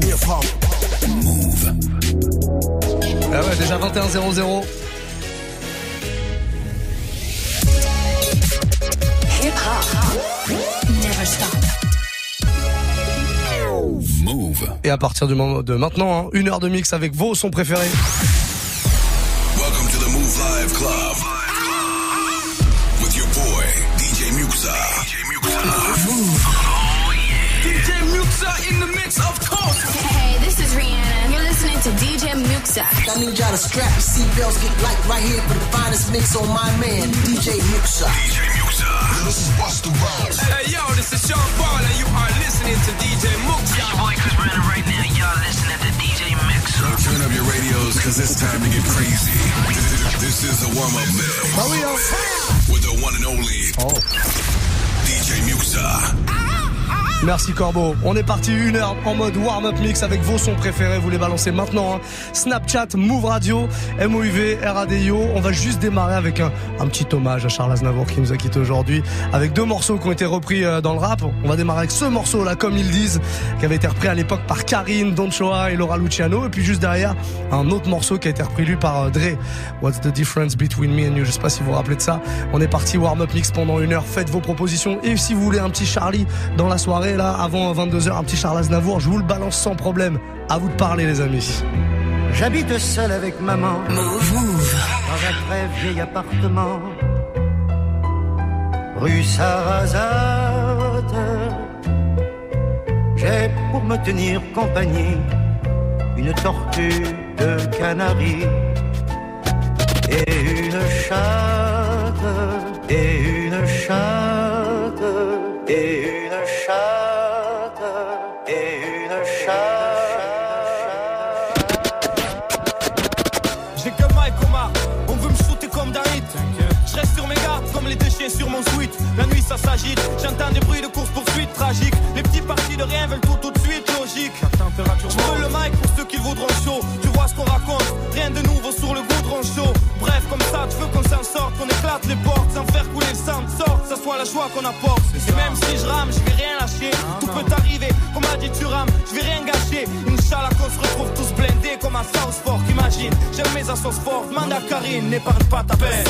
Move. Ah ouais, déjà 21-0-0. Hip hop. Never stop. Move. Et à partir du moment de maintenant, hein, une heure de mix avec vos sons préférés. Welcome to the Move Live Club. Muxxa in the mix, of course. Hey, this is Rihanna. You're listening to DJ Muxxa. I need y'all to strap your seatbelts, get light right here for the finest mix on my man, DJ Muxxa. DJ Muxxa. This is Busta Rhymes. Hey, yo, this is Sean Paul, and you are listening to DJ Muxxa. boy Chris Brandon right now. Y'all listening to DJ Mix. Turn up your radios, cause it's time to get crazy. This is the warm-up mix. With the one and only Oh. DJ Muxxa. Merci Corbeau. On est parti une heure en mode warm-up mix avec vos sons préférés. Vous les balancez maintenant. hein. Snapchat, Move Radio, MOUV, RADIO. On va juste démarrer avec un, petit hommage à Charles Aznavour qui nous a quitté aujourd'hui. Avec deux morceaux qui ont été repris euh, dans le rap. On va démarrer avec ce morceau là, comme ils disent, qui avait été repris à l'époque par Karine, Don Choa et Laura Luciano. Et puis juste derrière, un autre morceau qui a été repris lui par euh, Dre. What's the difference between me and you? Je sais pas si vous vous rappelez de ça. On est parti warm-up mix pendant une heure. Faites vos propositions. Et si vous voulez un petit Charlie dans la soirée, là, avant 22h, un petit Charles Aznavour, je vous le balance sans problème. À vous de parler, les amis. J'habite seul avec maman Move. Move. dans un très vieil appartement. Rue Sarrazate. J'ai pour me tenir compagnie une tortue de Canaries et s'agite, j'entends des bruits de course poursuite tragiques. Les petits partis de rien veulent tout tout de suite, logique. Je veux le mic pour ceux qui voudront chaud. Tu vois ce qu'on raconte, rien de nouveau sur le goudron chaud. Bref, comme ça, tu veux qu'on s'en sorte, qu'on éclate les portes sans faire couler le sang de sorte, ça soit la joie qu'on apporte. Et même si je rame, je vais rien lâcher. Tout peut arriver, comme a dit tu rames, je vais rien gâcher. Inch'Allah qu'on se retrouve tous blindés comme à South Fork, imagine. J'aime mes assos fortes, mande à Karine, n'épargne pas ta peine.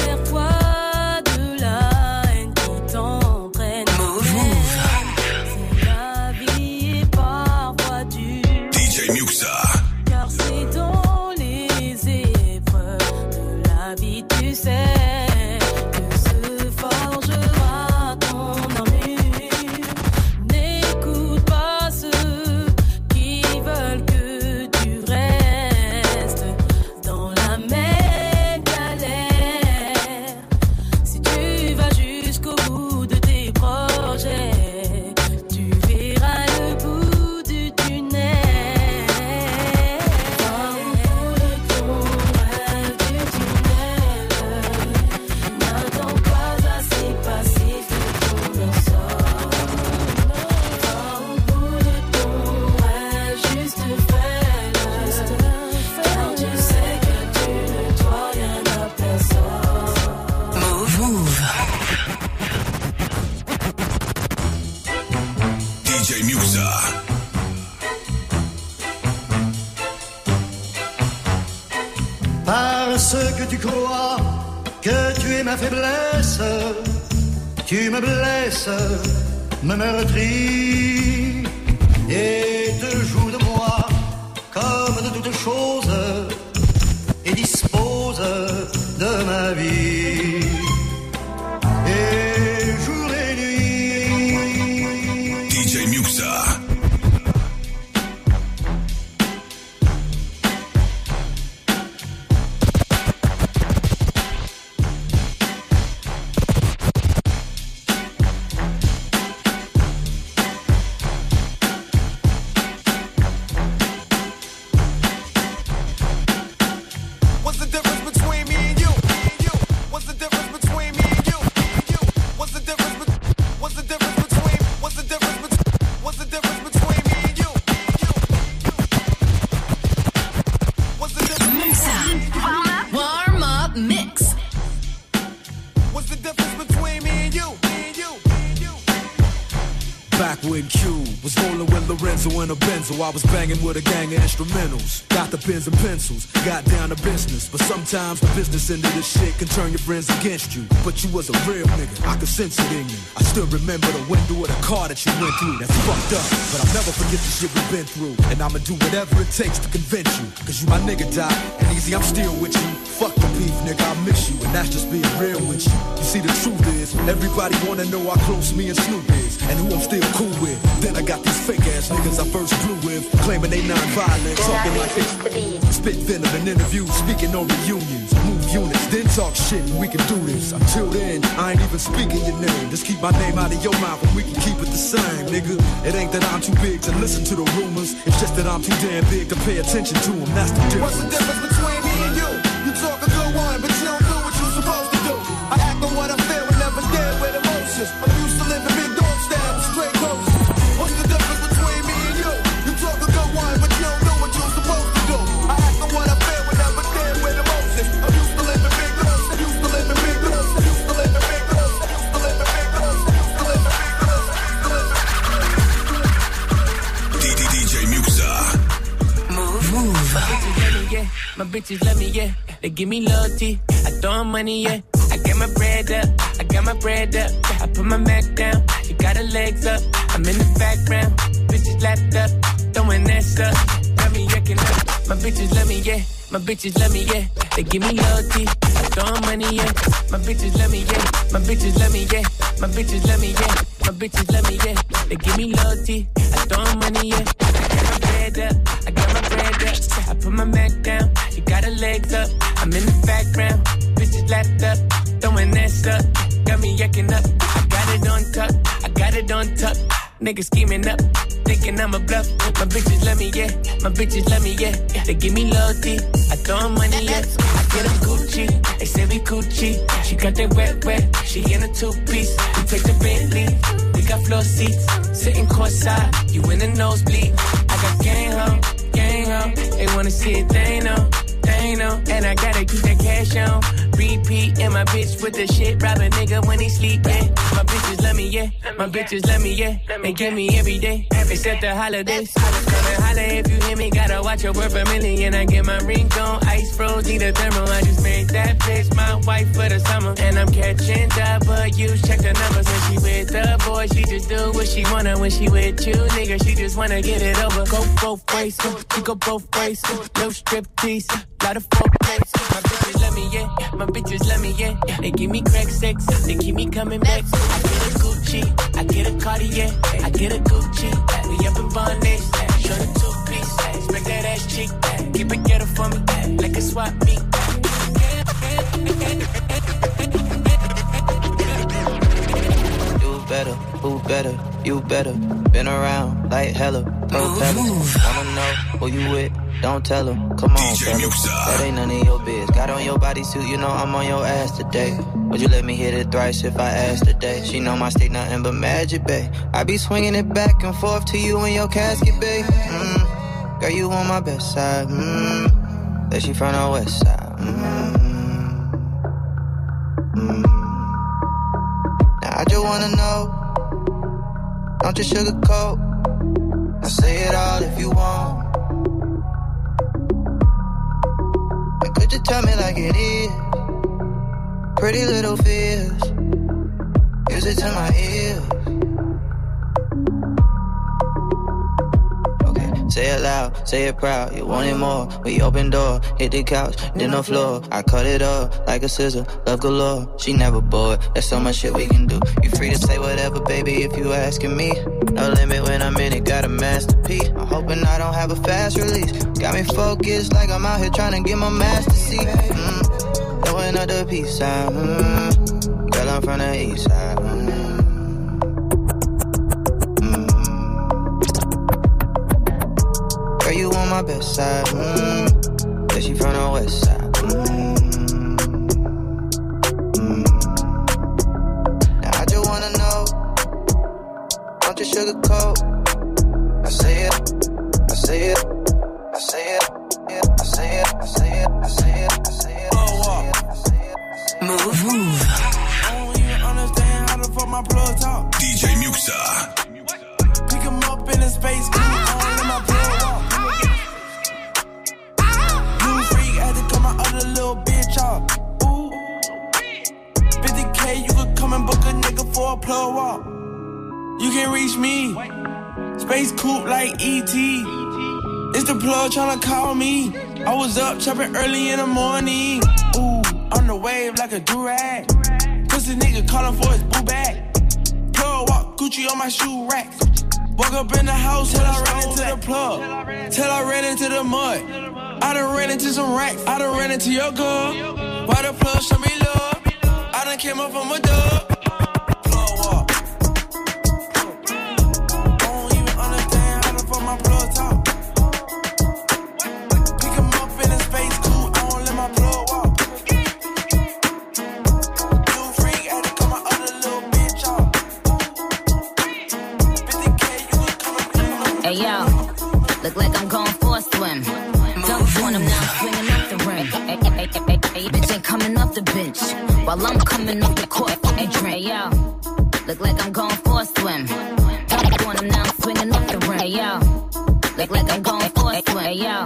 Parce que tu crois que tu es ma faiblesse, tu me blesses, me meurtris. Et te joues de moi comme de toutes choses business. Business end of this shit can turn your friends against you. But you was a real nigga, I could sense it in you. I still remember the window of the car that you went through. That's fucked up, but I'll never forget the shit we've been through. And I'ma do whatever it takes to convince you. Cause you my nigga, die, And easy, I'm still with you. Fuck the beef, nigga, I miss you. And that's just being real with you. You see, the truth is, everybody wanna know how close me and Snoop is. And who I'm still cool with. Then I got these fake ass niggas I first flew with. Claiming they non-violent, talking like they spit venom in interviews, speaking on reunions. Units, then talk shit, and we can do this. Until then, I ain't even speaking your name. Just keep my name out of your mouth, and we can keep it the same, nigga. It ain't that I'm too big to listen to the rumors. It's just that I'm too damn big to pay attention to them. That's the difference. My bitches let me, yeah. They give me loyalty. I throw money, yeah. I get my bread up. I got my bread up. I put my Mac down. She got her legs up. I'm in the background. Bitches lapped up. Throwing that stuff. Got me yucking up. My bitches let me, yeah. My bitches let me, yeah. They give me loyalty. I throw money, yeah. My bitches let me, yeah. My bitches let me, yeah. My bitches let me, yeah. My bitches let me, yeah. They give me loyalty. I throw money, yeah. I got my bread up. Up. I put my Mac down. You got her legs up. I'm in the background. Bitches lapped up. Throwing ass up. Got me yucking up. I got it on tuck. I got it on tuck. Niggas scheming up. Thinking I'm a bluff. My bitches let me, yeah. My bitches let me, yeah. They give me loyalty. I throw money, yeah. I get them Gucci. They say we Gucci. She got that wet, wet. She in a two piece. We take the Bentley. We got floor seats. Sitting courtside. You in the nosebleed. I got gang home. They wanna see it, they know. Know. And I gotta keep that cash on. Repeat. And my bitch with the shit. Rob a nigga when he sleep, yeah. My bitches let me, yeah. My bitches let me, yeah. They give me every day. Except the holidays. Come and holla if you hear me. Gotta watch your word for million. I get my ring on. Ice froze. Need a thermal. I just made that bitch my wife for the summer. And I'm catching up, but you Check the numbers when she with the boy. She just do what she wanna when she with you, nigga. She just wanna get it over. Go both ways. She go both ways. No strip tease. Lot of folk plays. My bitches let me, yeah. My bitches let me, yeah. They give me crack sex. They keep me coming back. I get a Gucci. I get a Cartier. I get a Gucci. We up in bondage. Show the two piece. Expect that ass cheek. Keep it ghetto for me. Like a swap meet. Do better, who better, you better. Been around like hella, propellers. Wanna know who you with? Don't tell them. Come on, fellas. That ain't none of your biz. Got on your bodysuit, you know I'm on your ass today. Would you let me hit it thrice if I asked today? She know my stick nothing but magic, babe. I be swinging it back and forth to you in your casket, babe. Mm. Girl, you on my best side. Mm. That she from the west side. Mm. Mm. Now I just wanna know. Don't just sugarcoat. I say it all if you want. And could you tell me like it is? Pretty little fears. Use it to my ears. Say it loud, say it proud. You want it more? We open door, hit the couch, then the floor. I cut it up like a scissor, love galore. She never bored. There's so much shit we can do. You free to say whatever, baby, if you asking me. No limit when I'm in it, got a masterpiece. I'm hoping I don't have a fast release. Got me focused like I'm out here trying to get my master seat. Mm. Know another piece, side. Mm. Girl, I'm from the east side. Mm. My best side. Mm. Yeah, she from the west side. Mm. Mm. Now I just wanna know. Don't you sugarcoat. Up chopping early in the morning. Ooh, on the wave like a durag. Pussy nigga calling for his boo bag. Plug walk Gucci on my shoe racks. Walk up in the house till I ran into the plug. Till I ran into the mud. I done ran into some racks. I done ran into your girl. Why the plug show me love? I done came up from a dub. Look like I'm going for a swim. Hey yo,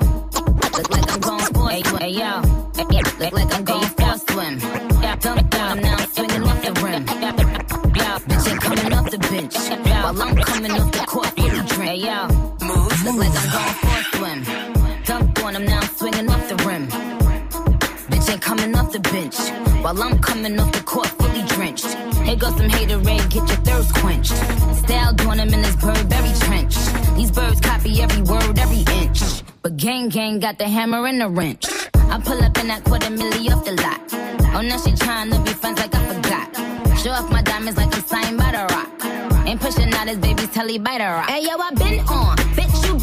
look like I'm going for a swim. Hey yo, look like I'm going for a swim. Yeah, on him now, swinging off the rim. Yeah, yeah, bitch ain't coming off the bench while I'm coming off the court. Fully drink. Hey yo, move. Look like I'm going for a swim. Dunk on him now, swinging off the rim. Bitch ain't coming off the bench while I'm coming off the court fully drenched. Here goes some haterade, get your thirst quenched. Style doing him in this Burberry trench. These birds copy every word, every inch. But gang gang got the hammer and the wrench. I pull up in that quarter milli off the lot. Oh, now she tryna be friends like I forgot. Show off my diamonds like I'm signed by the rock. Ain't pushing out his baby's telly by the rock. Hey yo, I been on, bitch you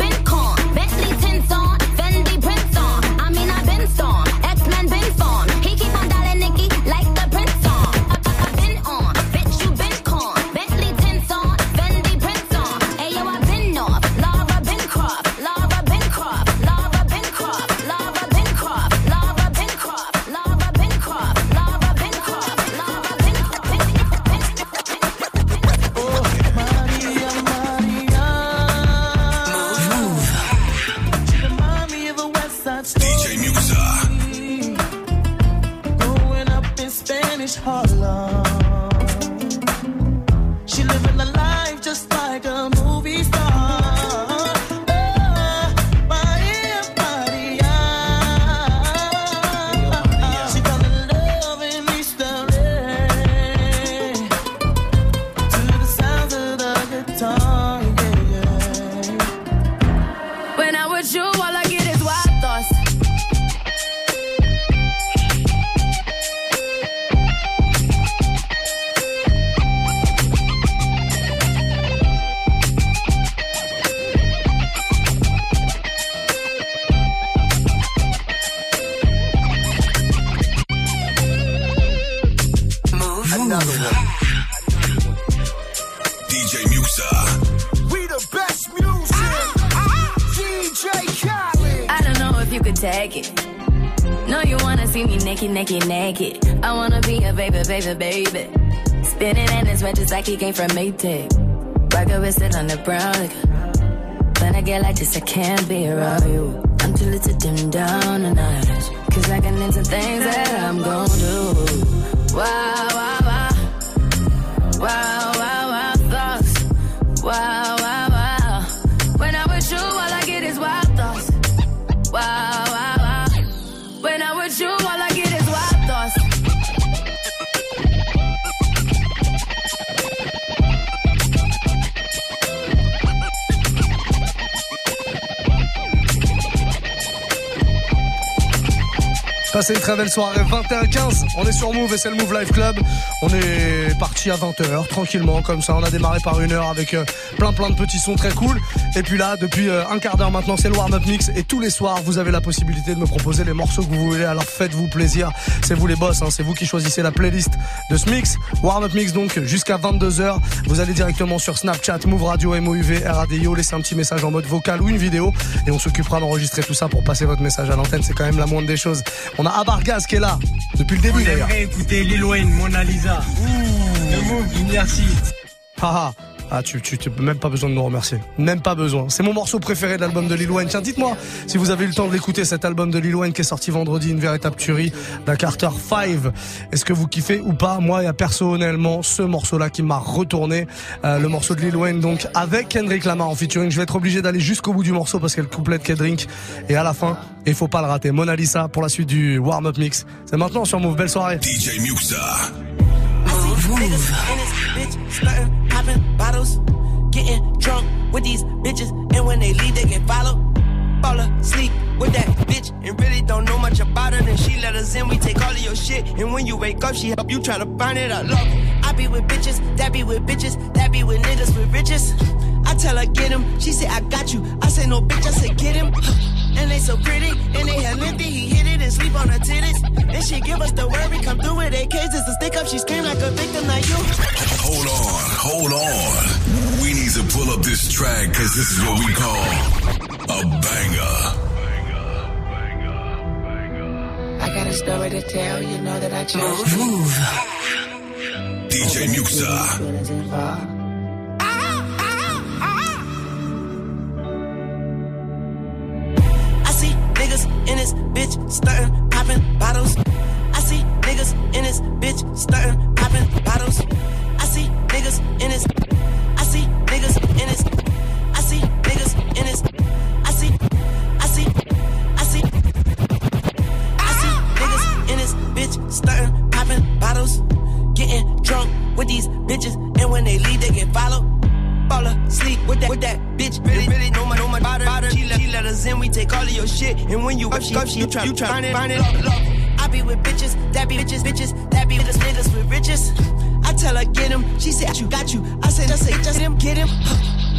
Just like he came from Maytag. Rocket with it on the brown. Like, when I get like this, I can't be around you. I'm too little to dim down a notch. Cause I can into things that I'm gon' do. Wow, wow, wow. Wow, wow, wow, thoughts. Wow. Très belle soirée, 21h15. On est sur Move et c'est le Move Live Club. On est parti à 20h, tranquillement, comme ça. On a démarré par une heure avec euh, plein plein de petits sons très cool. Et puis là, depuis euh, un quart d'heure maintenant, c'est le warm-up mix. Et tous les soirs, vous avez la possibilité de me proposer les morceaux que vous voulez. Alors faites-vous plaisir. C'est vous les boss, hein. c'est vous qui choisissez la playlist de ce mix. Warm-up mix donc jusqu'à 22h. Vous allez directement sur Snapchat, Move Radio, MOUV, RADIO. Laissez un petit message en mode vocal ou une vidéo. Et on s'occupera d'enregistrer tout ça pour passer votre message à l'antenne. C'est quand même la moindre des choses. On a Abargaz qui est là depuis le début d'ailleurs. écouter Lil Wayne, Mona Lisa. Le move, merci. Haha. Ah, tu, tu, tu même pas besoin de nous remercier. Même pas besoin. C'est mon morceau préféré de l'album de Lil Wayne. Tiens, dites-moi si vous avez eu le temps de l'écouter, cet album de Lil Wayne qui est sorti vendredi, une véritable tuerie d'un Carter 5. Est-ce que vous kiffez ou pas? Moi, il y a personnellement ce morceau-là qui m'a retourné. Euh, le morceau de Lil Wayne, donc, avec Kendrick Lamar en featuring. Je vais être obligé d'aller jusqu'au bout du morceau parce qu'elle complète Kendrick. Et à la fin, il faut pas le rater. Mona Lisa pour la suite du warm-up mix. C'est maintenant sur Move. Belle soirée. DJ Muxa. Niggas in this bitch, bottles, getting drunk with these bitches, and when they leave, they get followed. Fall asleep with that bitch and really don't know much about her. Then she let us in, we take all of your shit, and when you wake up, she help you try to find it. I love her. I be with bitches, that be with bitches, that be with niggas with riches. I tell her get him, she said, I got you. I say no bitch, I say get him. And they so pretty, and they had lengthy, he hit it and sleep on her titties. And she give us the word, we come through with AKs, it's a stick up, she scream like a victim like you. Hold on, hold on. We need to pull up this track because this is what we call a banger. Banger, banger, banger. I got a story to tell, you know that I chose Move. DJ Muxxa. This bitch starting popping bottles. I see niggas in this bitch starting popping bottles. I see niggas in this. I see niggas in this. I see niggas in this. I see. I see. I see. I see niggas in this bitch starting popping bottles, getting drunk with these bitches, and when they leave, they get followed. Fall asleep with that with that bitch. Really, really know my know my. About her. She, let, she let us in. We take all of your shit, and when you up, she up, she you try you try find it, find it. Love, love. I be with bitches, that be bitches, bitches, that be with niggas with riches. I tell her get him, she said you got you. I said just say just him, get him.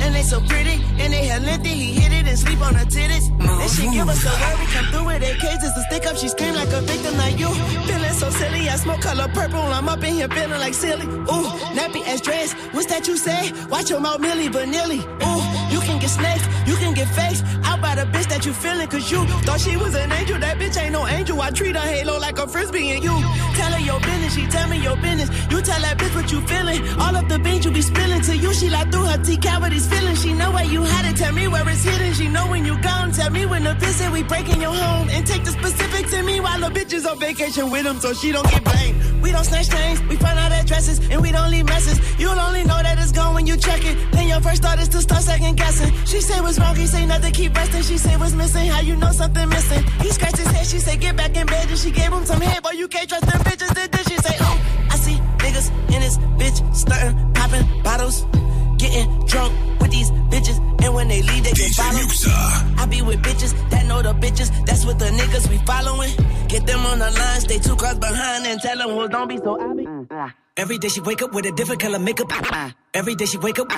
And they so pretty, and they had lengthy. He hit it and sleep on her titties. And she give us the word, we come through with AKs. It's a stick up, she scream like a victim like you. Feeling so silly, I smoke color purple. I'm up in here feeling like silly. Ooh, nappy ass dress. What's that you say? Watch your mouth, Milli Vanilli. Ooh, you can get snakes, you can get fakes. By the bitch that you feeling, cause you thought she was an angel. That bitch ain't no angel. I treat her halo like a frisbee, and you tell her your business. She tell me your business. You tell that bitch what you feeling. All of the beans you be spilling to you. She like through her T cavities feeling. She know where you had it. Tell me where it's hidden. She know when you gone. Tell me when the visit we breaking your home. And take the specifics to me while the bitch is on vacation with him so she don't get blamed. We don't snatch things. We find out addresses and we don't leave messes. You'll only know that it's gone when you check it. Then your first thought is to start second guessing. She say what's wrong. He say nothing. Keep resting. She say what's missing. How you know something missing? He scratched his head. She say get back in bed. And she gave him some head. But you can't trust them bitches. Then she say oh. I see niggas in this bitch starting popping bottles, getting drunk with these bitches, and when they leave they get followed. I be with bitches that know the bitches. That's what the niggas we following. Get them on the line, stay two cars behind, and tell them, well, don't be so obvious. Uh, uh. Every day she wake up with a different color makeup. Uh, Every day she wake up.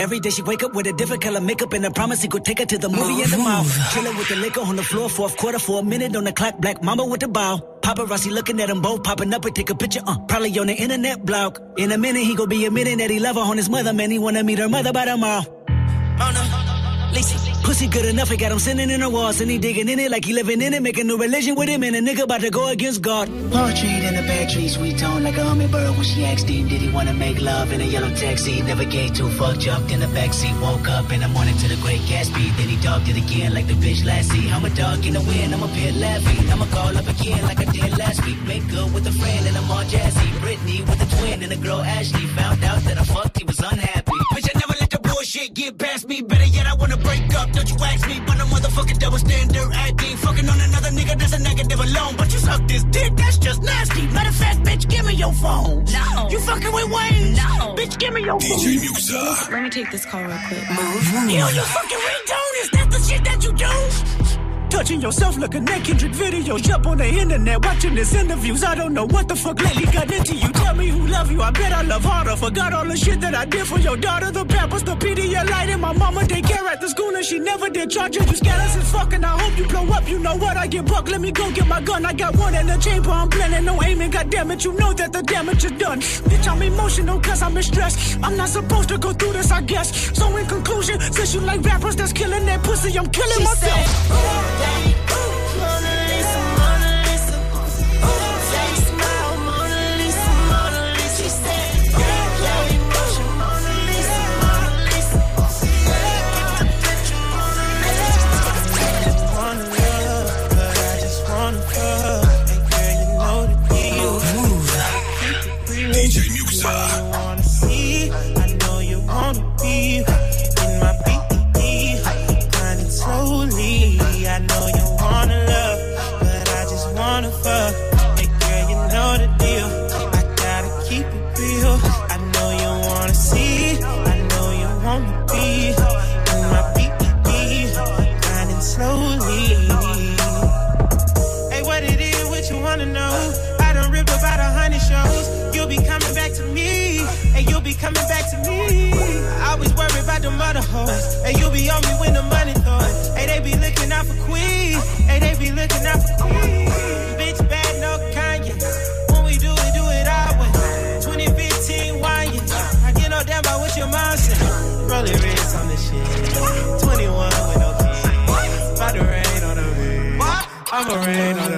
Every day she wake up with a different color makeup and I promise he could take her to the movie and the mall. Chillin' with the liquor on the floor, fourth quarter for a minute on the clock. Black mama with the bow. Paparazzi looking at them both, popping up and take a picture. Uh, probably on the internet blog. In a minute he gon' be admitting that he love her on his mother. Man, he wanna meet her mother by tomorrow. Mona, Lisa. Pussy good enough, he got him sitting in the walls and he digging in it like he living in it, making new religion with him and a nigga about to go against God. Poetry in the bad tree, sweet tone like a hummingbird. When she asked him, did he wanna make love in a yellow taxi? Never gave two fuck, jumped in the backseat, woke up in the morning to the great Gatsby. Then he dogged it again like the bitch last see. I'm a dog in the wind, I'm a pit laughing. I'ma call up again like I did last week. Make good with a friend and I'm all jazzy. Brittany with a twin and a girl Ashley. Found out that I fucked, he was unhappy. Bitch, I never let the bullshit get past me. Better yet, I wanna break up. Don't you ask me, but a motherfucking double standard acting. Fucking on another nigga, that's a negative alone. But you suck this dick, that's just nasty. Matter of fact, bitch, give me your phone. No. You fucking with Wayne? No. Bitch, give me your phone. DJ Muxxa. Let me take this call real quick. Move. Yo, you fucking ringtone, is that the shit that you do? Touching yourself looking at Kendrick videos. Jump on the internet watching his interviews. I don't know what the fuck lately got into you. Tell me who love you. I bet I love harder. Forgot all the shit that I did for your daughter. The pampers, the Pedialyte, and my mama take care at the school. And she never did charge you. You scandalous as fuck. And I hope you blow up. You know what? I get buck. Let me go get my gun. I got one in the chamber. I'm planning no aiming. God damn it. You know that the damage is done. Bitch, I'm emotional cause I'm in stress. I'm not supposed to go through this, I guess. So in conclusion, since you like rappers that's killing that pussy, I'm killing She myself. said, Mona coming back to me. I always worry about the mother hoes. And you be on me when the money thought. Hey, they be looking out for Queen. Hey, they be looking out for Queen. Bitch, bad, no Kanye. When we do it, do it our way. 2015, why you? I get no damn about what your mom said. Rolling risk on this shit. 21 with no keys. About to rain on the beat. I'ma rain on the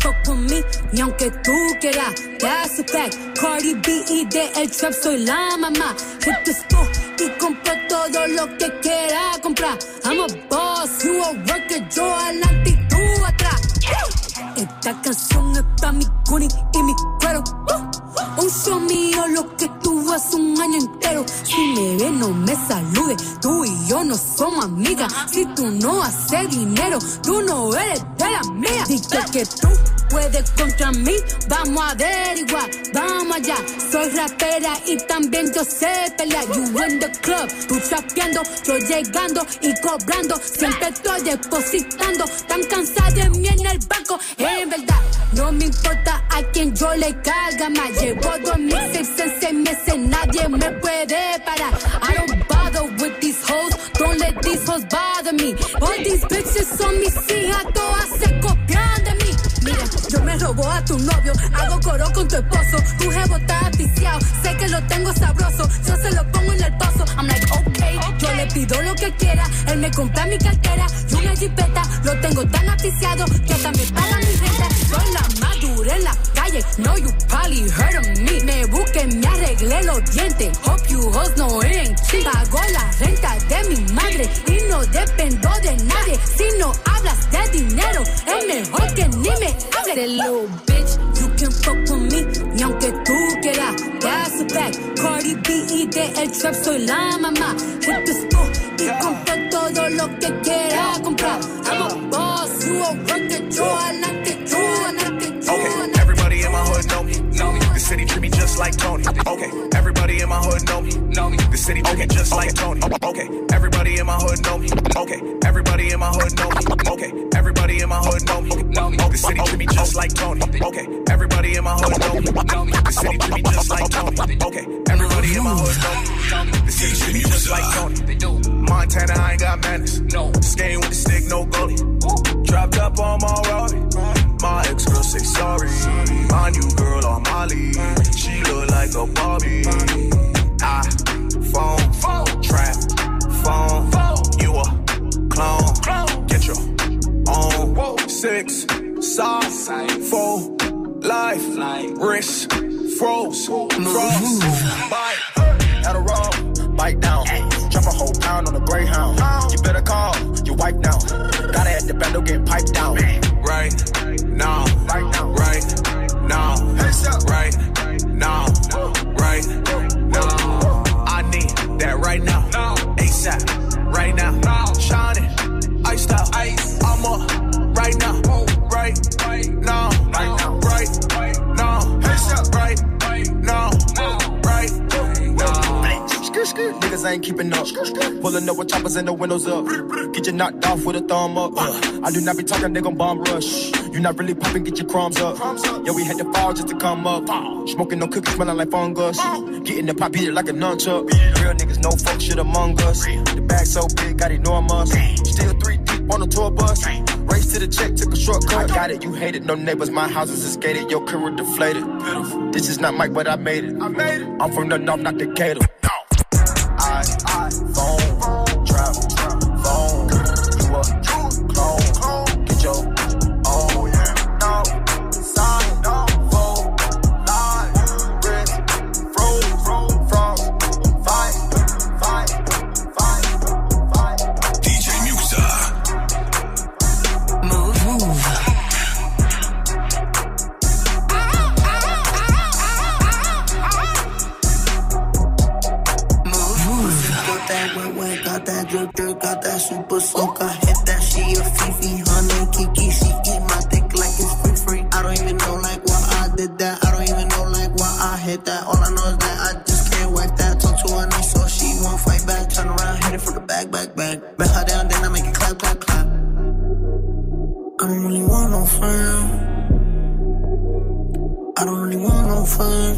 Fuck with me, tú quieras. That's a fact. Cardi B y de el trap soy la mamá. Hit the store y compro todo lo que quiera comprar. I'm a boss, you a worker, yo adelante y tú atrás. Esta canción es pa' mi cuni y mi cuero. Uh, Un show mío lo que un año entero. Si me ve, no me salude. Tú y yo no somos amigas. Si tú no haces dinero, tú no eres de la mía. Dije que tú puedes contra mí. Vamos a averiguar, vamos allá. Soy rapera y también yo sé pelear. You in the club, tú chapeando, yo llegando y cobrando. Siempre estoy depositando. Tan cansada de mí en el banco. En verdad, no me importa a quien yo le caiga más. Llevo dos mixtapes en seis meses, nadie me puede parar. I don't bother with these hoes, don't let these hoes bother me. All these bitches son mis hijas, todas se copian de mí. Mira, yo me robo a tu novio, hago coro con tu esposo. Tu jevo está viciado, sé que lo tengo sabroso. Yo se lo pongo en el pozo. I'm like, okay, yo le pido lo que quiera. Él me compra mi cartera y una jipeta. Lo tengo tan aticiado que hasta me paga mi renta. Soy la madura en la calle, no you probably heard of me. Me busqué, me arreglé los dientes. Hope you hoes no cheap. Pago la renta de mi madre y no dependo de nadie. Si no hablas de dinero, es mejor que ni me hables. That little bitch, you can fuck with me, aunque tú quieras. That's a fact. Cardi B y de el trap soy la mamá. Hit the school y compro todo lo que quiera comprar. I'm a boss, you a worker, yo adelante, yo adelante, yo Okay, everybody in my city treat me just like Tony. Okay, everybody in my hood know me. Know me. The city treat me just like Tony. Okay, everybody in my hood know me. Okay, everybody in my hood know me. Okay, everybody in my hood know me. Know me. The city treat me just like Tony. Okay, everybody in my hood know me. Know me. The city treat me just like Tony. Okay, everybody in my hood know me. The city treat me just like Tony. Montana, I ain't got manners. No, skating with the stick, no goalie. Dropped up on my Rari. My ex girl say sorry. My new girl Molly. She look like a Barbie. I phone, trap, phone. You a clone. Get your own six size, four life, wrist, froze, froze. Bite, Adderall, bite down. Drop a whole pound on a Greyhound. You better call your wife now. Gotta at the bando get piped down. Right now, right now, now, right Niggas ain't keeping up. Pulling up with choppers and the windows up. Get you knocked off with a thumb up. Uh, I do not be talking, they gon' bomb rush. You not really popping, get your crumbs up. Yeah, we had to fall just to come up. Smoking no cookies, smelling like fungus. Getting the pop, beat it like a nunchuck. Real niggas, no fuck shit among us. The bag so big, got enormous. Still three deep on the tour bus. Race to the check, took a shortcut. I Got it, you hate it, no neighbors. My house is gated. your career deflated. This is not Mike, but I made it. I made it. I'm from the north, not Decatur. Super soaker. Hit that she a Fifi, honey Kiki. She eat my dick like it's free free. I don't even know like why I did that. I don't even know like why I hit that. All I know is that I just can't wipe that. Talk to her nice so she won't fight back. Turn around, hit it from the back, back, back. Bet her down, then I make it clap, clap, clap. I don't really want no friends. I don't really want no friends,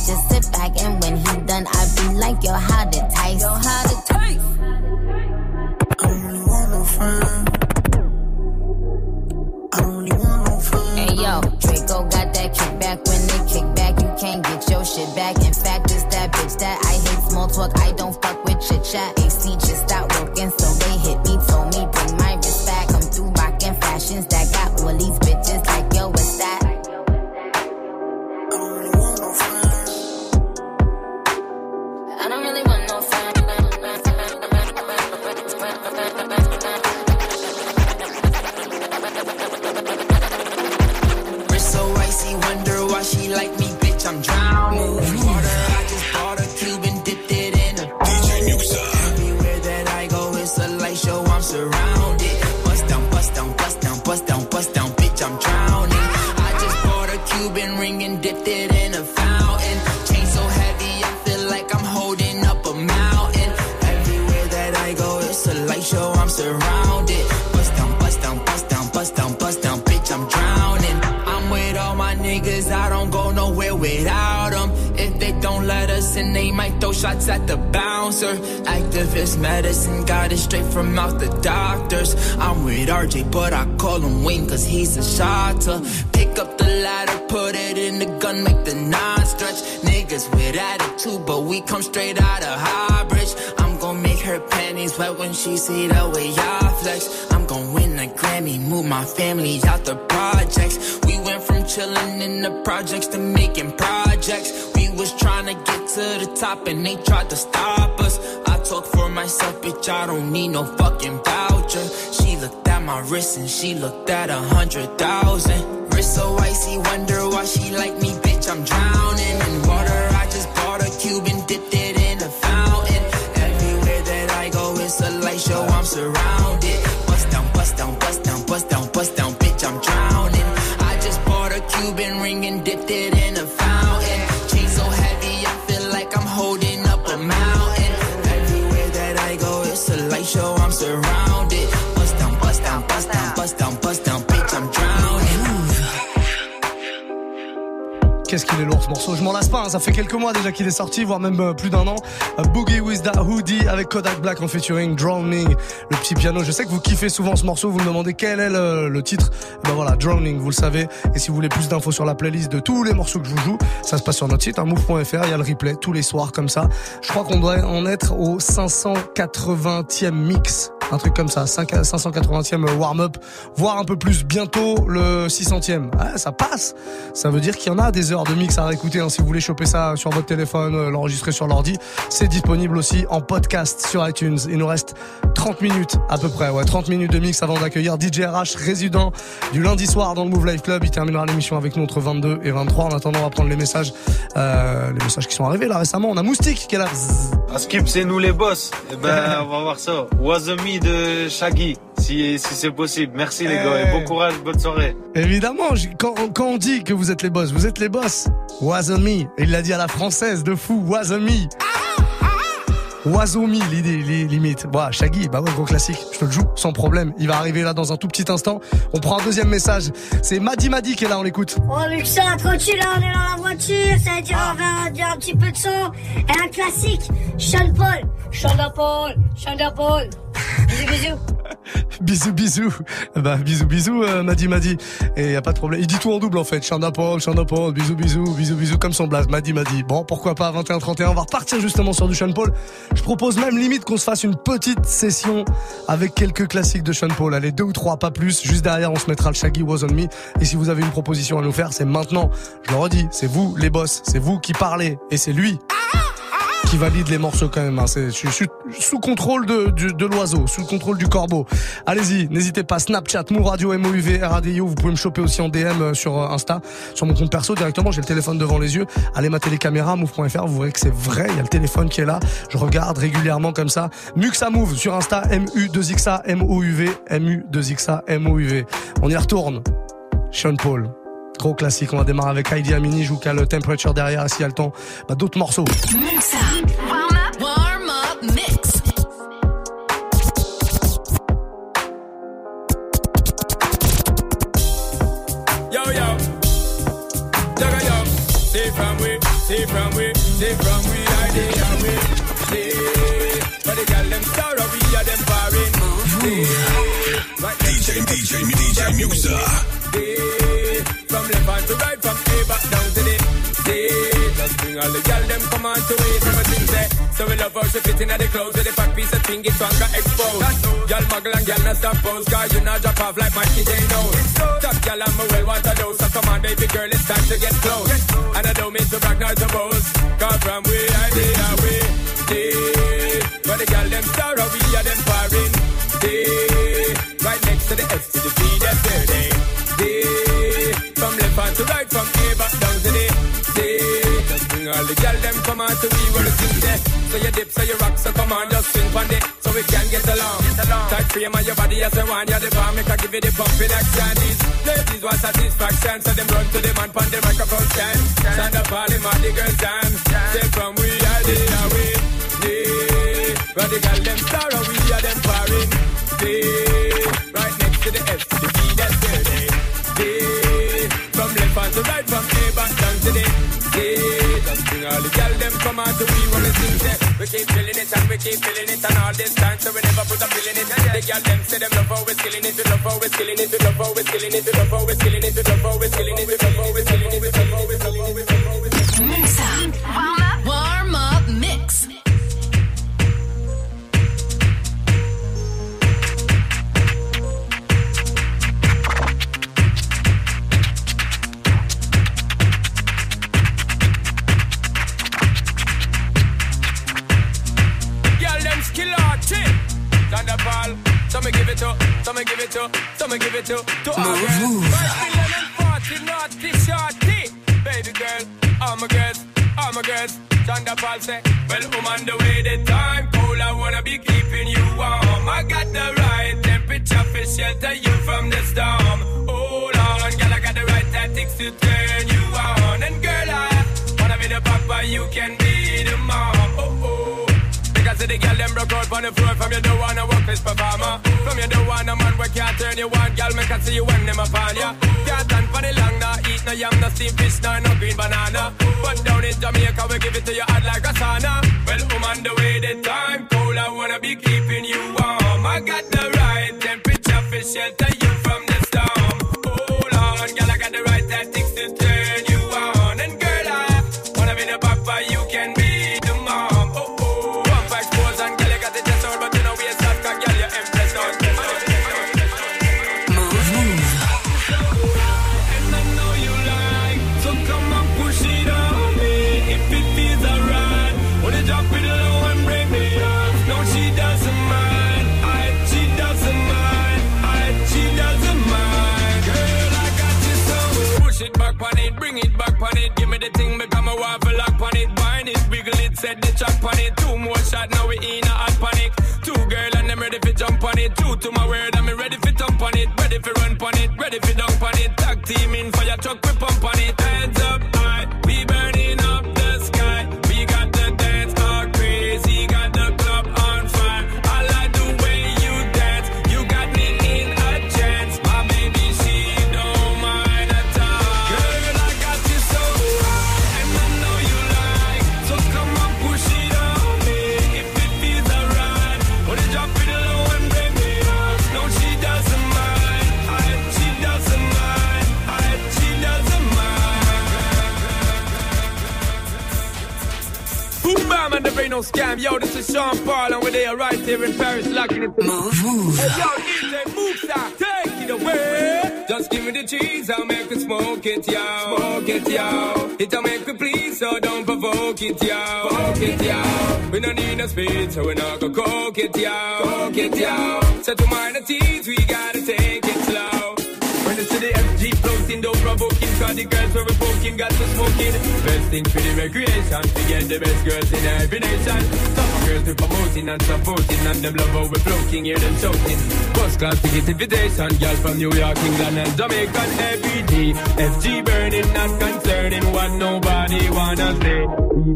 I just sit back and when he done, I be like, yo, how to taste? Yo, how to taste? I don't really want no friends. I don't really want no friends. Hey yo, Draco got that kickback. When they kick back, you can't get your shit back. In fact, it's that bitch that I hate small talk. I don't fuck with chit chat. AC just stopped working, so they shots at the bouncer. Activist medicine, got it straight from out the doctors. I'm with RJ, but I call him Wayne, cause he's a shotter. Pick up the ladder, put it in the gun, make the nine stretch. Niggas with attitude, but we come straight out of Highbridge. I'm gon' make her panties wet when she see the way I flex. I'm gon' win a Grammy, move my family out the projects. We went from chillin' in the projects to making projects. Was trying to get to the top and they tried to stop us. I talk for myself, bitch, I don't need no fucking voucher. She looked at my wrist and she looked at a hundred thousand. Wrist so icy, wonder why she like me, bitch, I'm drowning in water. I just bought a cube and dipped it in a fountain. Everywhere that I go, it's a light show, I'm surrounded. Bust down, bust down, bust down, bust down, bust down, bitch, I'm drowning. I just bought a Cuban ring and Qu'est-ce qu'il est lourd ce morceau, je m'en lasse pas, hein, ça fait quelques mois déjà qu'il est sorti, voire même euh, plus d'un an. Euh, Boogie with the Hoodie avec Kodak Black en featuring Drowning, le petit piano. Je sais que vous kiffez souvent ce morceau, vous me demandez quel est le, titre. Eh Ben voilà, Drowning, vous le savez. Et si vous voulez plus d'infos sur la playlist de tous les morceaux que je vous joue, ça se passe sur notre site, hein, move.fr, il y a le replay tous les soirs comme ça. Je crois qu'on doit en être au 580e mix un truc comme ça, 5 580e warm-up, voire un peu plus bientôt le 600e. Ouais, ça passe. Ça veut dire qu'il y en a des heures de mix à réécouter. Hein. Si vous voulez choper ça sur votre téléphone, euh, l'enregistrer sur l'ordi, c'est disponible aussi en podcast sur iTunes. Il nous reste 30 minutes à peu près, ouais, 30 minutes de mix avant d'accueillir DJ RH résident du lundi soir dans le Move Life Club. Il terminera l'émission avec nous entre 22 et 23. En attendant, on va prendre les messages, euh, les messages qui sont arrivés là récemment. On a Moustique qui est là. À Skip, c'est nous les boss. Eh ben, on va voir ça. Was a me de Shaggy, si, si c'est possible. Merci les gars et bon courage, bonne soirée. Évidemment, quand, quand on dit que vous êtes les boss, vous êtes les boss. Was a me. Il l'a dit à la française de fou. Was a me. Oiseau-mi, l'idée, li- limite. Bon, Shaggy, bah ouais, gros classique. Je te le joue, sans problème. Il va arriver là dans un tout petit instant. On prend un deuxième message. C'est Madi Madi qui est là, on l'écoute. Oh, Luxa, tranquille, là, on est dans la voiture, ça veut dire Ah. on va dire un petit peu de son. Et un classique, Sean Paul. Sean Paul, Sean Paul. Bisous, bisous. Bisous, bisous. Bah, bisous, bisous, euh, Madi Madi. Et y a pas de problème. Il dit tout en double, en fait. Chanda Paul, Chanda Paul, bisous, bisous, bisous, bisous, comme son blase. Madi Madi. Bon, pourquoi pas, 21-31. On va repartir justement sur du Sean Paul. Je propose même limite qu'on se fasse une petite session avec quelques classiques de Sean Paul. Allez, deux ou trois, pas plus. Juste derrière, on se mettra le Shaggy Was On Me. Et si vous avez une proposition à nous faire, c'est maintenant. Je le redis, c'est vous, les boss. C'est vous qui parlez. Et c'est lui qui valide les morceaux quand même. hein. C'est- Je suis sous contrôle de, de l'oiseau, sous le contrôle du corbeau. Allez-y, n'hésitez pas. Snapchat, Mou Radio, MOUV, RADIO. Vous pouvez me choper aussi en DM euh, sur euh, Insta, sur mon compte perso directement. J'ai le téléphone devant les yeux. Allez mater les caméras, move.fr. Vous verrez que c'est vrai. Il y a le téléphone qui est là. Je regarde régulièrement comme ça. Muxa Move sur Insta, MU2XA, MOUV, MU2XA, MOUV. On y retourne. Sean Paul. Gros classique, on va démarrer avec Heidi Amini, je vous Temperature derrière, s'il y a le temps, bah, d'autres morceaux. Right DJ, DJ, DJ Muxxa. Say, from left hand to right, from A back down to the Say, just bring all the girl them come on to it, everything say. So we love how she fit in the clothes with the fat piece of thing, it's one got exposed. Girl muggle and girl not stop pose, cause you not drop off like my kid ain't know. Top girl I'm a well want to know, so come on baby girl, it's time to get close. And I don't mean to brag nor to boast, cause from we idea we, yeah. But the girl them sorrow, we are them foreign, yeah. Right next to the S to the B, that's where they, yeah. From left hand to right, from A back down to the D. Just bring all the girl them come on to we where the things there. So you dip, so you rock, so come on, just swing on it, so we can get along. Tight frame on your body as a one, you're the bomb, make I give you the pumping action. These ladies want satisfaction, so them run to the man on the microphone stand. Stand up all them all the girls dance. Say from we are the away, yeah. But the girl them sorrow, we are them foreign, yeah. Right next to the F to the B, that's where they, yeah. From left hand to right, from A back down to the yeah. Just bring all the girl them come on to we when we sing say We keep feeling it and we keep feeling it and all this time so we never put a pill in it The girl them say them love how we skilling it, we love how we skilling it, we love how we skilling it, we love how we skilling it, we love how we skilling it, we love how we skilling it, we love how we skilling it, we love how we skilling it. Muxxa. Warm up. Warm up give it to. Girls. Five million and forty naughty shorty. Baby girl, all my girls, all my girls. Thunderball say, well, I'm on the way. The time cold, I wanna be keeping you warm. I got the right temperature for shelter you from the storm. Hold on, girl, I got the right tactics to turn you on. And girl, I wanna be the papa, you can be the mom. Oh oh. Because the girl them broke out on the floor From you don't wanna work this performer From you don't want a man where can't turn you on Girl, me can see you when them upon ya Can't stand for the long, nah Eat no yam, no steamed fish, nah, no green banana. But down in Jamaica, we give it to you hot like a sauna. Well, I'm on the way, the time cold I wanna be keeping you warm. I got the right temperature for shelter set the track on it Two more shot, now we in a hot panic. Two girl and them ready for jump on it. True to my word, I'm ready for thump on it. Ready for run on it, ready for dunk on it. Tag team in fire truck, we pump on it no scam. Yo, this is Sean Paul, and we're there right here in Paris, locking it. Move, move. Hey, yo, DJ, move, sir. Take it away. Just give me the cheese, I'll make it smoke it, yo. Smoke it, yo. It'll make me please, so don't provoke it, yo. Provoke it, yo. We don't need no speed, so we're not go coke it, yo. Coke it, yo. So to mind the tease, we gotta take it Don't provoking, cause the girls were poking, got to smoking. Best thing for the recreation, to get the best girls in every nation. Some girls we promoting and supporting, and them love how we floating, hear them shouting. First class ticket invitation, girl from New York, England, and Jamaica, every day. FG burning, not concerning what nobody wanna say. We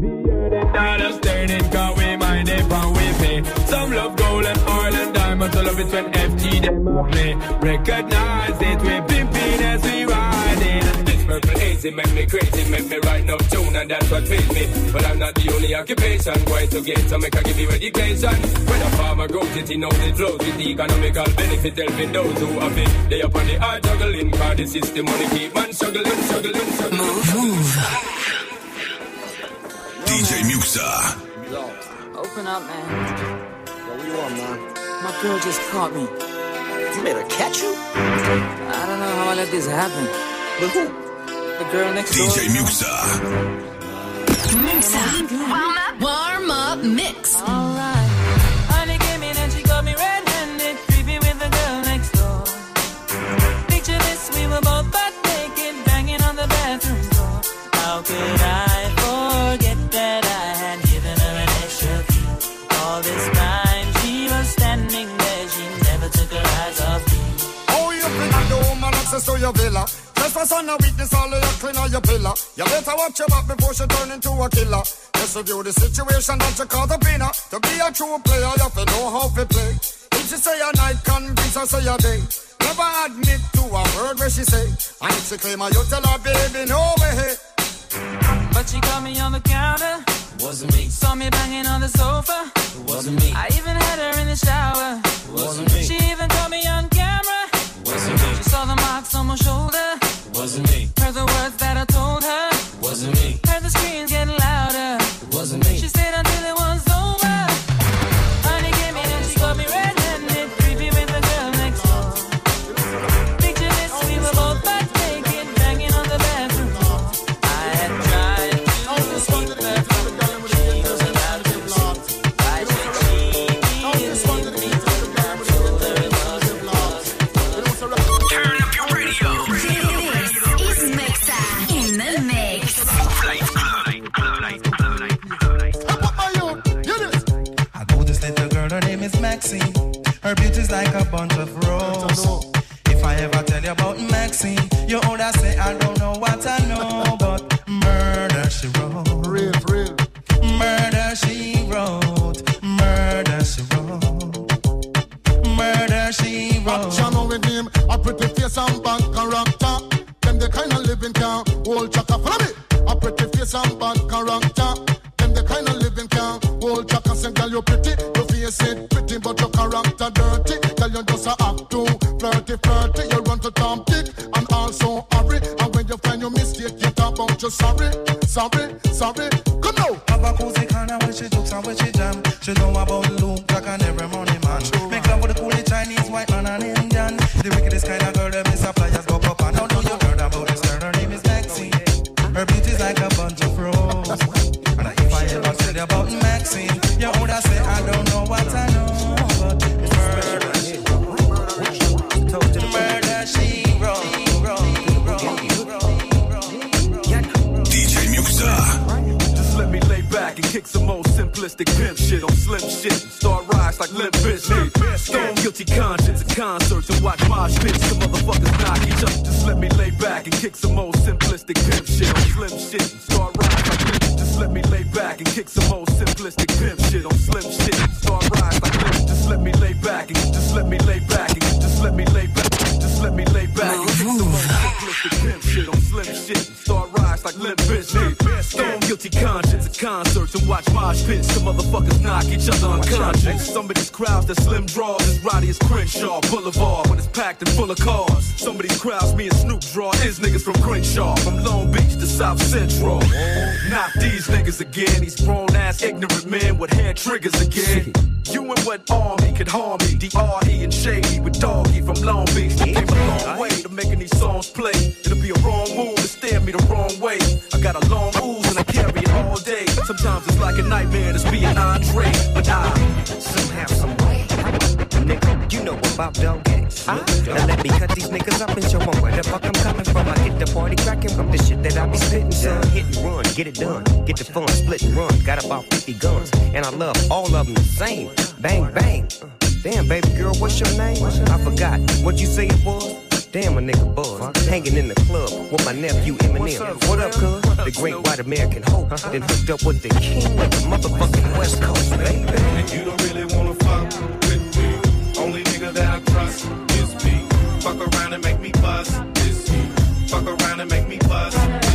Not us turning, cause we mind it and we pay. Some love gold and oil and diamonds, I love it when FG them play. Recognize it, we pimping as we riding. This purple hazy make me crazy, make me write no tune, and that's what pays me. But I'm not the only occupation, going to get so make I give you education. When a farmer grows it, he knows it flows with the economical benefit, helping those who have it. They up on the hard juggling, cause the system money keep man struggling, struggling, struggling. Move, move. DJ Muxxa. Open up, man. Yo, where you are, man? My girl just caught me. You made her catch you? I don't know how I let this happen. But who? The girl next door. DJ Muxxa. Muxxa. Warm up. Warm up mix. Alright. Honey came in and she got me red-handed, creepy with the girl next door. Picture this, we were both butt naked, banging on the bathroom door. How could I forget that I had given her an extra key? All this time she was standing there, she never took her eyes off me. Oh, you bring a the woman access to your villa. Just for son of weakness, all of your clean on your pillar. You better watch your back before she turn into a killer. Just review the situation that you call the winner. To be a true player, you have to know how to play. If she say a night, convince her say a day. Never admit to a word where she say. And if she claim her, you tell her, baby, no way. But she caught me on the counter. Wasn't me. Saw me banging on the sofa. Wasn't me. I even had her in the shower. Wasn't me. She even caught me on camera. Wasn't me. She saw the marks on my shoulder. Wasn't me. Heard the words that I told her. Wasn't me. Heard the screams getting louder. Wasn't me. She stayed until it like a bunch of Stone guilty conscience concerts and watch mosh pits. The motherfuckers knock each other unconscious. Some of these crowds that slim draws is rowdy as Crenshaw Boulevard when it's packed and full of cars. Some of these crowds me and Snoop draw is niggas from Crenshaw, from Long Beach to South Central. Not these niggas again, these grown ass ignorant men with hair triggers again. You and what army could harm me? D.R.E. and Shady with Doggy from Long Beach. Came a long way to making these songs play. It'll be a wrong move to stare me the wrong way. I got a long ooze and I carry it all day. Sometimes it's like a nightmare to be an Andre, but I somehow, some way. Nigga, you know about dog games. Now let me cut these niggas up and show 'em where the fuck I'm coming from. I get the party cracking from the shit that I be spitting, son. Hit and run, get it done. Get the fun, split and run. Got about 50 guns, and I love all of them the same. Bang, bang. Damn, baby girl, what's your name? I forgot what you say it was. Damn, a nigga buzz. Hanging in the club with my nephew Eminem. What up, cuz? The great white American hope. Uh-huh. Then hooked up with the king of the motherfucking West Coast, baby. And you don't really wanna fuck with me. Only nigga that I trust is me. Fuck around and make me bust. Is you. Fuck around and make me bust.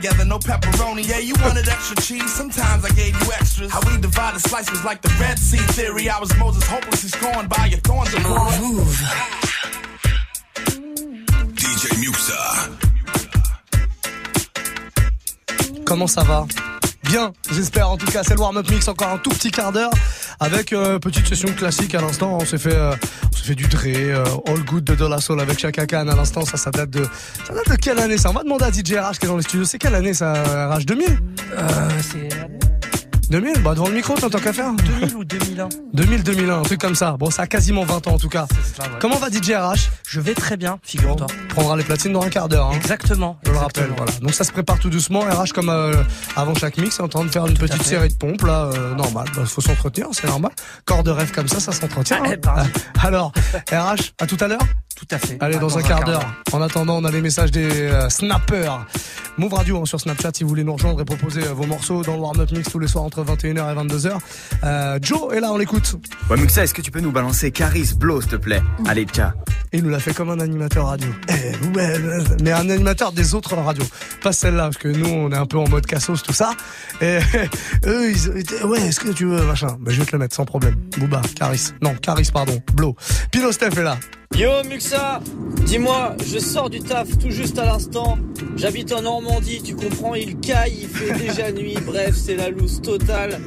Together, no pepperoni. Yeah, you wanted extra cheese. Sometimes I gave you extras. How we divided slices like the Red Sea theory. I was Moses hopelessly scorned by your thorns of Move. DJ Muxxa. Comment ça va Bien, j'espère en tout cas. C'est le warm-up mix, encore un tout petit quart d'heure avec euh, petite session classique à l'instant. On s'est fait, euh, on s'est fait du Dre, euh, All Good de Dolla Soul avec Chaka Khan à l'instant. Ça, ça date de, ça date de quelle année ça? On va demander à DJ RH qui est dans les studios. C'est quelle année ça RH 2000 Euh, c'est 2000 Bah devant le micro, t'as tant qu'à faire 2000 ou 2001 2000, 2001, un truc comme ça. Bon, ça a quasiment 20 ans en tout cas. ouais. Comment va DJ RH Je vais très bien, figure-toi. Prendra les platines dans un quart d'heure. Hein. Exactement. Je le rappelle, voilà. Donc ça se prépare tout doucement. RH comme euh, avant chaque mix, est en train de faire une Tout petite série de pompes là, euh, normal. Bah, faut s'entretenir, c'est normal. Corps de rêve comme ça, ça s'entretient. Ah, hein. Alors, RH, à tout à l'heure. Tout à fait. Allez, dans, un quart d'heure. En attendant, on a les messages des euh, snappers. Move Radio hein, sur Snapchat si vous voulez nous rejoindre et proposer euh, vos morceaux dans le warm-up mix tous les soirs entre 21h et 22h. Euh, Joe est là, on l'écoute. Ouais, Muxa, est-ce que tu peux nous balancer Caris Blow, s'il te plaît? Allez, tiens. Et il nous l'a fait comme un animateur radio. Eh, ouais, mais un animateur des autres radios. Pas celle-là, parce que nous, on est un peu en mode cassos, tout ça. Et eux, ils étaient, ouais, est-ce que tu veux, machin. Mais je vais te le mettre sans problème. Booba, Caris. Non, Caris, pardon. Blow. Pino Steph est là. Yo Muxa, dis-moi, je sors du taf tout juste à l'instant. J'habite en Normandie, tu comprends, il caille, il fait déjà nuit, bref, c'est la loose totale.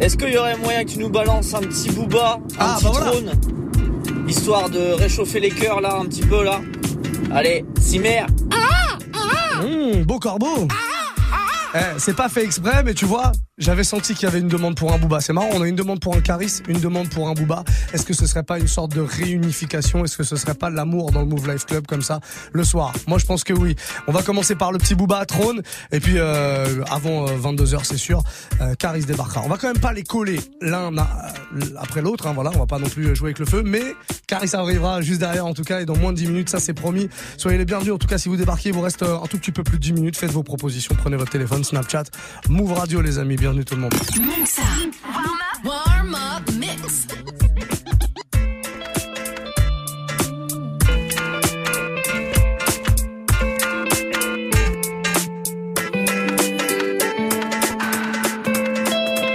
Est-ce qu'il y aurait moyen que tu nous balances un petit booba, un Ah, petit bah voilà. trône Histoire de réchauffer les cœurs là, un petit peu là? Allez, Cimer Mmh, beau corbeau. Eh, c'est pas fait exprès, mais tu vois, j'avais senti qu'il y avait une demande pour un Booba. C'est marrant, on a une demande pour un Caris, une demande pour un Booba. Est-ce que ce serait pas une sorte de réunification? Est-ce que ce serait pas l'amour dans le Move Life Club comme ça le soir? Moi, je pense que oui. On va commencer par le petit Booba à trône, et puis euh, avant 22h, c'est sûr, euh, Caris débarquera. On va quand même pas les coller l'un euh, après l'autre, hein, voilà, on va pas non plus jouer avec le feu, mais Caris arrivera juste derrière en tout cas, et dans moins de 10 minutes, ça c'est promis. Soyez les bienvenus, en tout cas si vous débarquez, il vous reste euh, un tout petit peu plus de 10 minutes, faites vos propositions, prenez votre téléphone, Snapchat, Move Radio les amis, bienvenue tout le monde. Warm up mix.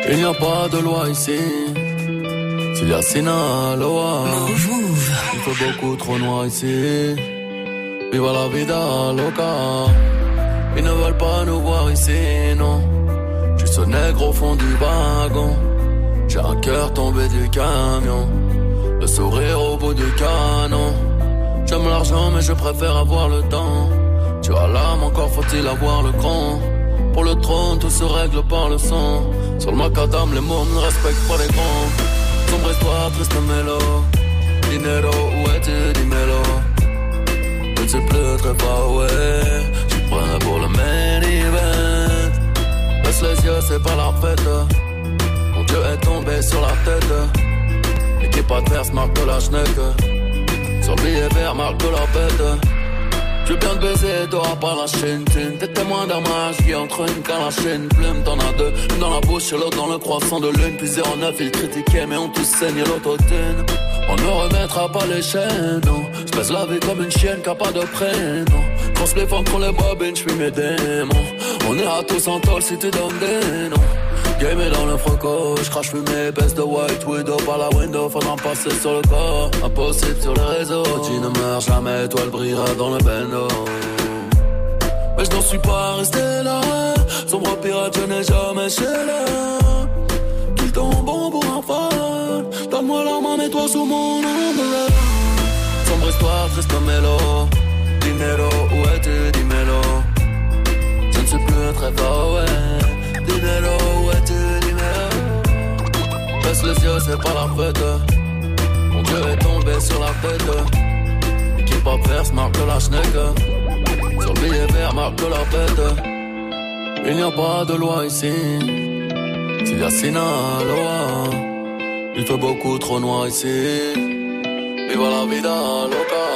Il n'y a pas de loi ici. S'il y a Sinaloa, il fait beaucoup trop noir ici. Viva la vida loca. Ils ne veulent pas nous voir ici, non. Ce nègre au fond du wagon. J'ai un cœur tombé du camion. Le sourire au bout du canon. J'aime l'argent, mais je préfère avoir le temps. Tu as l'âme, encore faut-il avoir le cran. Pour le trône, tout se règle par le sang. Sur le macadam, les mots ne respectent pas les grands. Sombre histoire, triste mélo. Dinero, où es-tu, dis-mélo. Ne sais plus ouais. Je suis prêt pour le. Baisse les yeux, c'est pas la fête. Mon Dieu est tombé sur la tête. L'équipe adverse marque de la schneck. Sur vert, marque de la bête. Je bien te baiser, t'auras pas la chaîne T'es témoin d'un match qui entre une chaîne Plume, t'en as deux, une dans la bouche et l'autre dans le croissant de lune Puis 09, ils critiquaient mais on tous saigne l'autotune On ne remettra pas les chaînes, non Je la vie comme une chienne qui a pas de prénom Crosse les femmes pour les bobines, j'fuis mes démons On ira tous en tôle si tu donnes des noms Game est dans le froco, je crache fumée, baisse de white widow par la window, faudra passer sur le corps. Impossible sur les réseaux, tu ne meurs jamais, toi elle brillera dans le bendo. Mais je n'en suis pas resté là, sombre pirate, je n'ai jamais chez là. Tout le temps bon pour un fan, donne-moi la main, mets-toi sous mon ombre. Sombre histoire, triste mélo, dinero, où es-tu, dis-mélo. Je ne sais plus très fort, ouais. Dinero, où es-tu, dinero Baisse les yeux, c'est pas la fête Mon Dieu est tombé sur la tête. Équipe adverse, marque de la schneck Sur le billet vert, marque la bête Il n'y a pas de loi ici. S'il y a Sinaloa Il fait beaucoup trop noir ici. Viva la vida loca,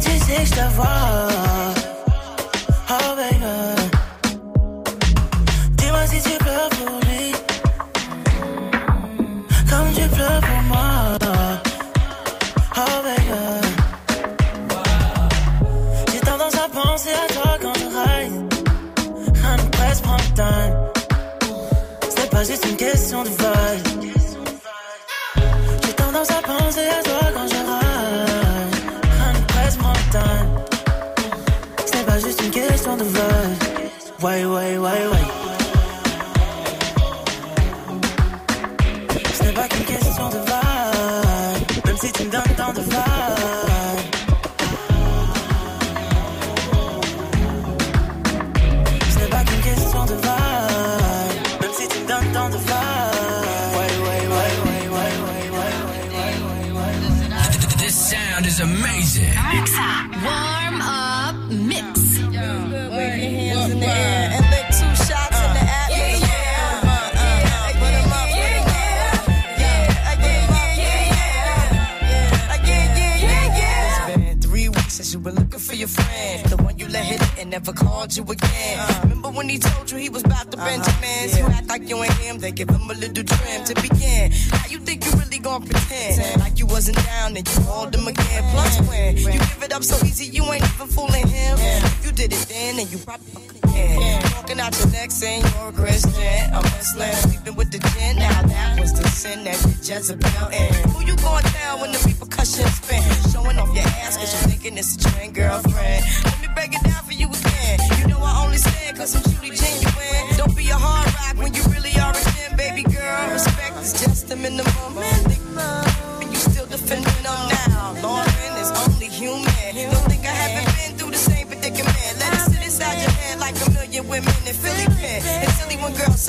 It is extra warm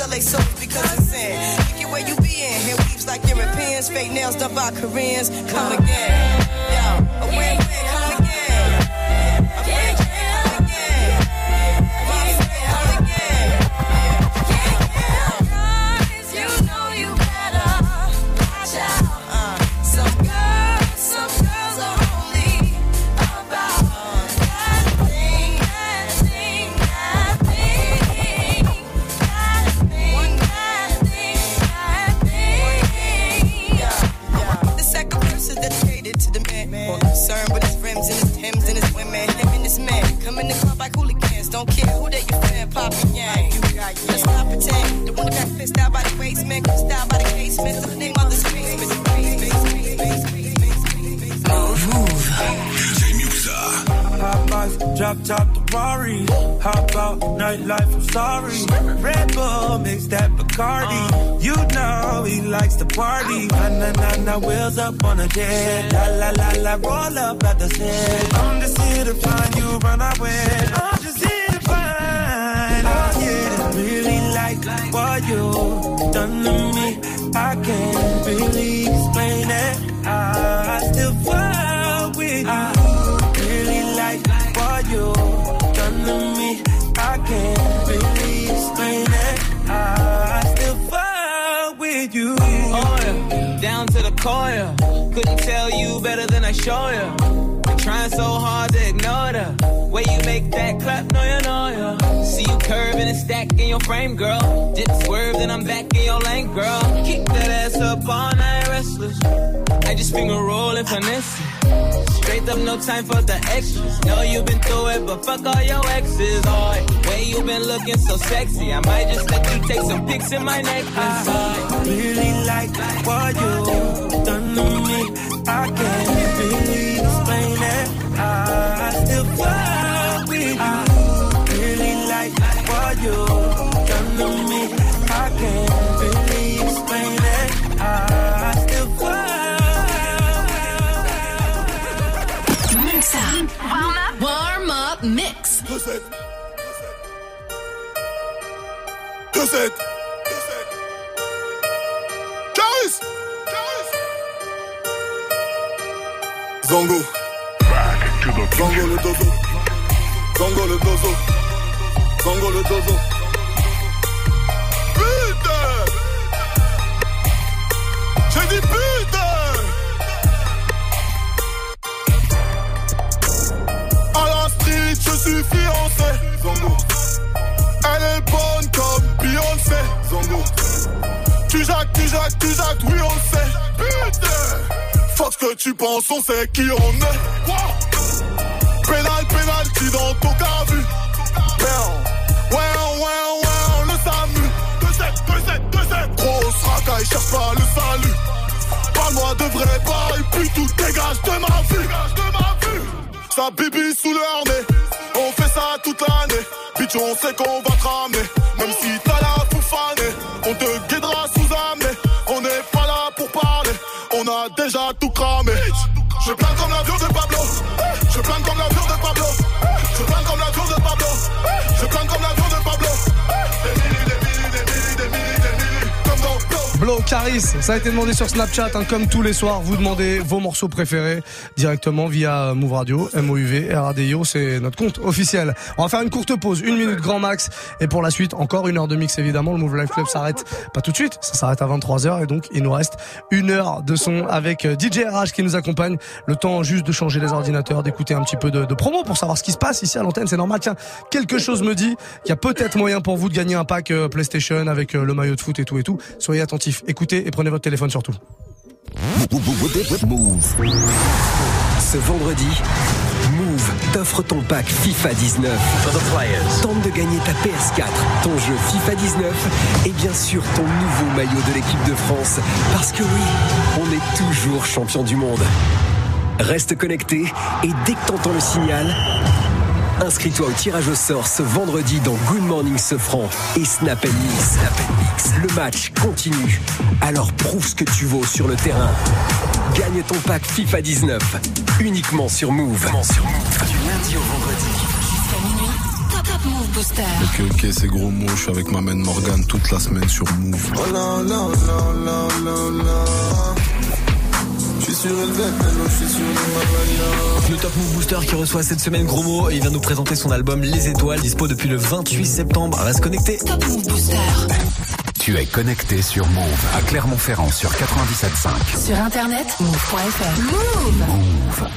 sell their souls because it's sin. Look at where you be in. Hair weaves like Europeans. Fake nails done by Koreans. Come again. Yo, a win-win. Na na, wheels up on a jet. La la la la, roll up at the set. I'm just here to find you, run away. I'm just here to find. Oh yeah, really like what you done to me. I can't really Core, yeah. Couldn't tell you better than I show you. Been trying so hard to ignore the way you make that clap, no, you know, ya. See you curving and stacking your frame, girl. Dip swerve, then I'm back in your lane, girl. Keep that ass up all night, restless. I just finger roll and finesse. Straight up, no time for the extras. Know you been through it, but fuck all your exes. Oh, way you been looking so sexy. I might just let you take some pics in my necklace. I really like what you done to me. I can't really explain it. I still fall with you. I Really like what you done to me. I can't Warm up. Warm up mix. Caris. Zongo. Zongo le dozo. Zongo le dozo. Zongo le dozo. Putain. J'ai dit putain. Suis fiancé. Elle est bonne comme Beyoncé. Tu jacques, tu jacques, tu jacques, oui on sait. Putain. Que tu penses, on sait qui on est. Wow. Pénal, pénalty dans ton cas vu. Ouais, ouais, ouais, le SAMU. 2-7, 2-7, 2-7. Grosse racaille, cherche pas le salut. Parle-moi de vrai bail, puis tout dégage de ma vue. de ma vue. Bibi sous le harnais. On fait ça toute l'année. Bitch, on sait qu'on va te ramener. Même si t'as la foufanée, on te guidera sous amener. On n'est pas là pour parler. On a déjà tout cramé. Je plane comme l'avion de Pablo. Caris, ça a été demandé sur Snapchat, hein, comme tous les soirs, vous demandez vos morceaux préférés directement via Move Radio, MOUV, RADIO, c'est notre compte officiel. On va faire une courte pause, une minute grand max, et pour la suite, encore une heure de mix évidemment, le Move Life Club s'arrête pas tout de suite, ça s'arrête à 23h, et donc il nous reste une heure de son avec euh, DJ RH qui nous accompagne, le temps juste de changer les ordinateurs, d'écouter un petit peu de, promo pour savoir ce qui se passe ici à l'antenne, c'est normal, tiens, quelque chose me dit qu'il y a peut-être moyen pour vous de gagner un pack euh, PlayStation avec euh, le maillot de foot et tout et tout, soyez attentifs, écoutez et prenez votre téléphone surtout. Move. Ce vendredi, Move t'offre ton pack FIFA 19. Tente de gagner ta PS4, ton jeu FIFA 19 et bien sûr ton nouveau maillot de l'équipe de France. Parce que oui, on est toujours champion du monde. Reste connecté et dès que t'entends le signal, inscris-toi au tirage au sort ce vendredi dans Good Morning Sofran et Snap Mix. Snap Mix. Le match continue. Alors prouve ce que tu vaux sur le terrain. Gagne ton pack FIFA 19 uniquement sur Move. sur Move. Du lundi au vendredi. Top Top Move Booster. Ok, ok, c'est gros mot. Je suis avec ma main Morgan toute la semaine sur Move. Oh là là là Je suis sur le deck, maintenant je suis sur le Himalaya. Le Top Move Booster qui reçoit cette semaine Gros Mot et il vient nous présenter son album Les Étoiles, dispo depuis le 28 septembre. Reste connecté. Top Move Booster. Tu es connecté sur Move à Clermont-Ferrand sur 97.5. Sur internet, move.fr. Move. Move.